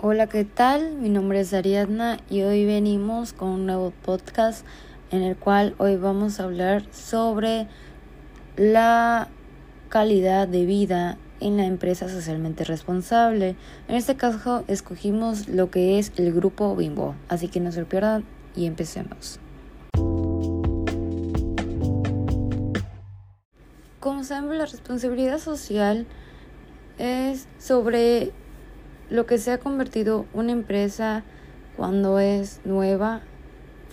Hola, ¿qué tal? Mi nombre es Ariadna y hoy venimos con un nuevo podcast en el cual hoy vamos a hablar sobre la calidad de vida en la empresa socialmente responsable. En este caso escogimos lo que es el grupo Bimbo, así que no se lo pierdan y empecemos. Como saben, la responsabilidad social es sobre lo que se ha convertido una empresa cuando es nueva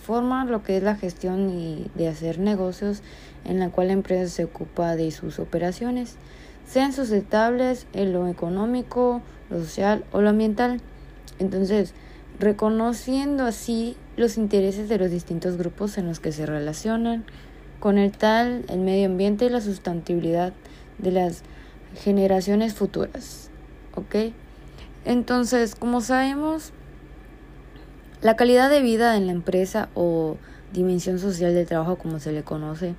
forma lo que es la gestión y de hacer negocios en la cual la empresa se ocupa de sus operaciones, sean sustentables en lo económico, lo social o lo ambiental. Entonces, reconociendo así los intereses de los distintos grupos en los que se relacionan, con el tal, el medio ambiente y la sustentabilidad de las generaciones futuras. ¿Ok? Entonces, como sabemos, la calidad de vida en la empresa o dimensión social del trabajo, como se le conoce,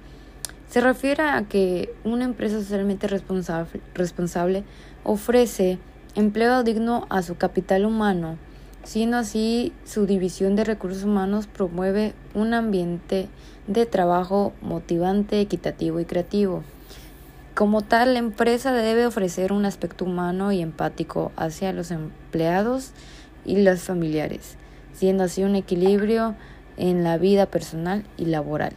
se refiere a que una empresa socialmente responsable, responsable ofrece empleo digno a su capital humano, siendo así su división de recursos humanos promueve un ambiente de trabajo motivante, equitativo y creativo. Como tal, la empresa debe ofrecer un aspecto humano y empático hacia los empleados y los familiares, siendo así un equilibrio en la vida personal y laboral.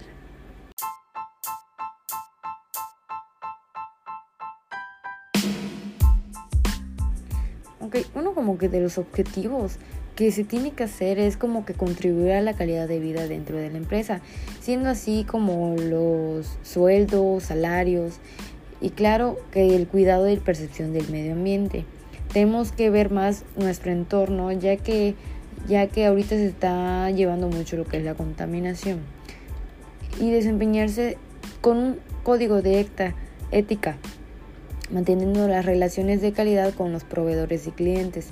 Uno como que de los objetivos que se tiene que hacer es como que contribuir a la calidad de vida dentro de la empresa, siendo así como los sueldos, salarios y claro que el cuidado y percepción del medio ambiente. Tenemos que ver más nuestro entorno ya que, ya que ahorita se está llevando mucho lo que es la contaminación y desempeñarse con un código de ética, manteniendo las relaciones de calidad con los proveedores y clientes.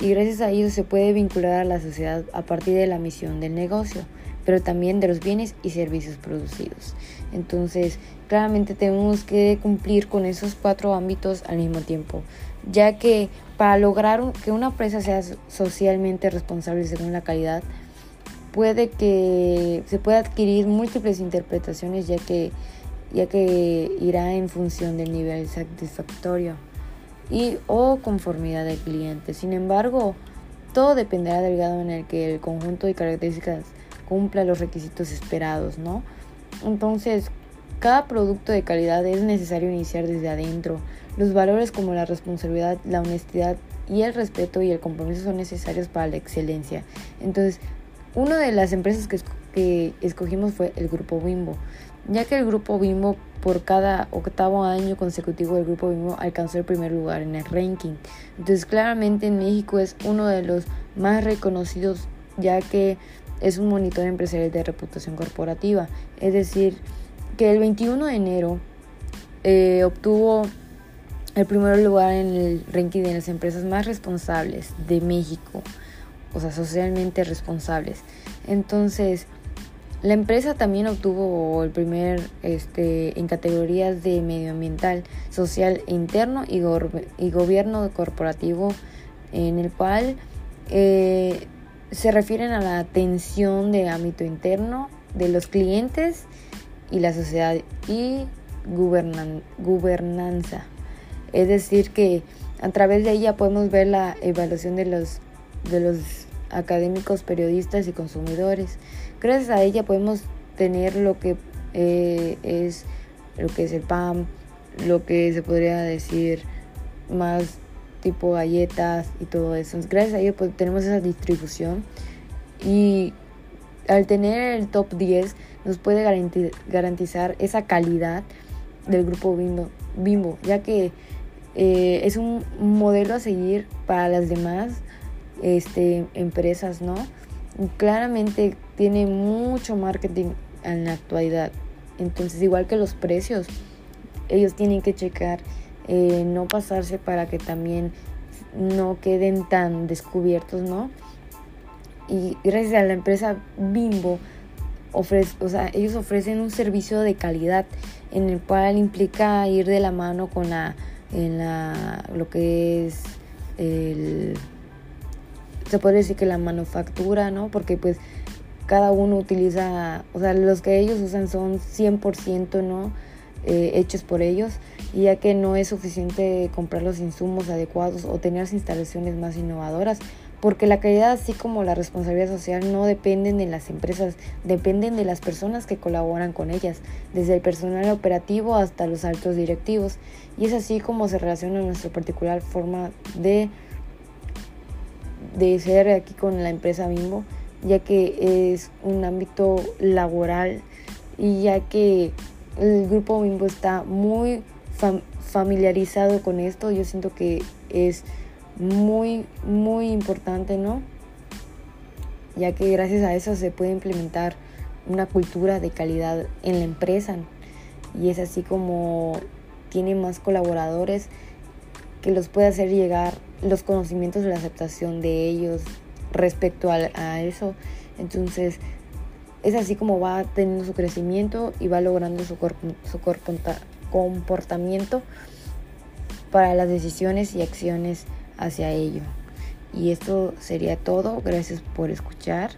Y gracias a ello se puede vincular a la sociedad a partir de la misión del negocio pero también de los bienes y servicios producidos. Entonces, claramente tenemos que cumplir con esos cuatro ámbitos al mismo tiempo, ya que para lograr que una empresa sea socialmente responsable según la calidad, puede que se pueda adquirir múltiples interpretaciones ya que ya que irá en función del nivel satisfactorio y o conformidad del cliente. Sin embargo, todo dependerá del grado en el que el conjunto de características cumpla los requisitos esperados, ¿no? Entonces, cada producto de calidad es necesario iniciar desde adentro. Los valores como la responsabilidad, la honestidad y el respeto y el compromiso son necesarios para la excelencia. Entonces, una de las empresas que, que escogimos fue el Grupo Bimbo, ya que el Grupo Bimbo por cada octavo año consecutivo el Grupo Bimbo alcanzó el primer lugar en el ranking. Entonces, claramente en México es uno de los más reconocidos, ya que es un monitor empresarial de reputación corporativa. Es decir, que el 21 de enero eh, obtuvo el primer lugar en el ranking de las empresas más responsables de México, o sea, socialmente responsables. Entonces, la empresa también obtuvo el primer este, en categorías de medioambiental, social e interno y, y gobierno corporativo, en el cual eh, se refieren a la atención de ámbito interno de los clientes y la sociedad y gobernanza. Es decir, que a través de ella podemos ver la evaluación de los, de los académicos, periodistas y consumidores. Gracias a ella podemos tener lo que eh, es lo que es el PAM, lo que se podría decir más tipo galletas y todo eso. Gracias a ello pues, tenemos esa distribución y al tener el top 10 nos puede garantizar esa calidad del grupo Bimbo, Bimbo ya que eh, es un modelo a seguir para las demás este, empresas, ¿no? claramente tiene mucho marketing en la actualidad. Entonces, igual que los precios, ellos tienen que checar eh, no pasarse para que también no queden tan descubiertos, ¿no? Y gracias a la empresa Bimbo, o sea, ellos ofrecen un servicio de calidad en el cual implica ir de la mano con la, en la, lo que es el, se puede decir que la manufactura, ¿no? Porque pues cada uno utiliza, o sea, los que ellos usan son 100%, ¿no? Eh, hechos por ellos, ya que no es suficiente comprar los insumos adecuados o tener instalaciones más innovadoras, porque la calidad así como la responsabilidad social no dependen de las empresas, dependen de las personas que colaboran con ellas, desde el personal operativo hasta los altos directivos. Y es así como se relaciona nuestra particular forma de, de ser aquí con la empresa Bimbo, ya que es un ámbito laboral y ya que el grupo Bimbo está muy familiarizado con esto, yo siento que es muy, muy importante, ¿no? Ya que gracias a eso se puede implementar una cultura de calidad en la empresa y es así como tiene más colaboradores que los puede hacer llegar los conocimientos de la aceptación de ellos respecto a, eso. Entonces, es así como va teniendo su crecimiento y va logrando su, su comportamiento para las decisiones y acciones hacia ello. Y esto sería todo. Gracias por escuchar.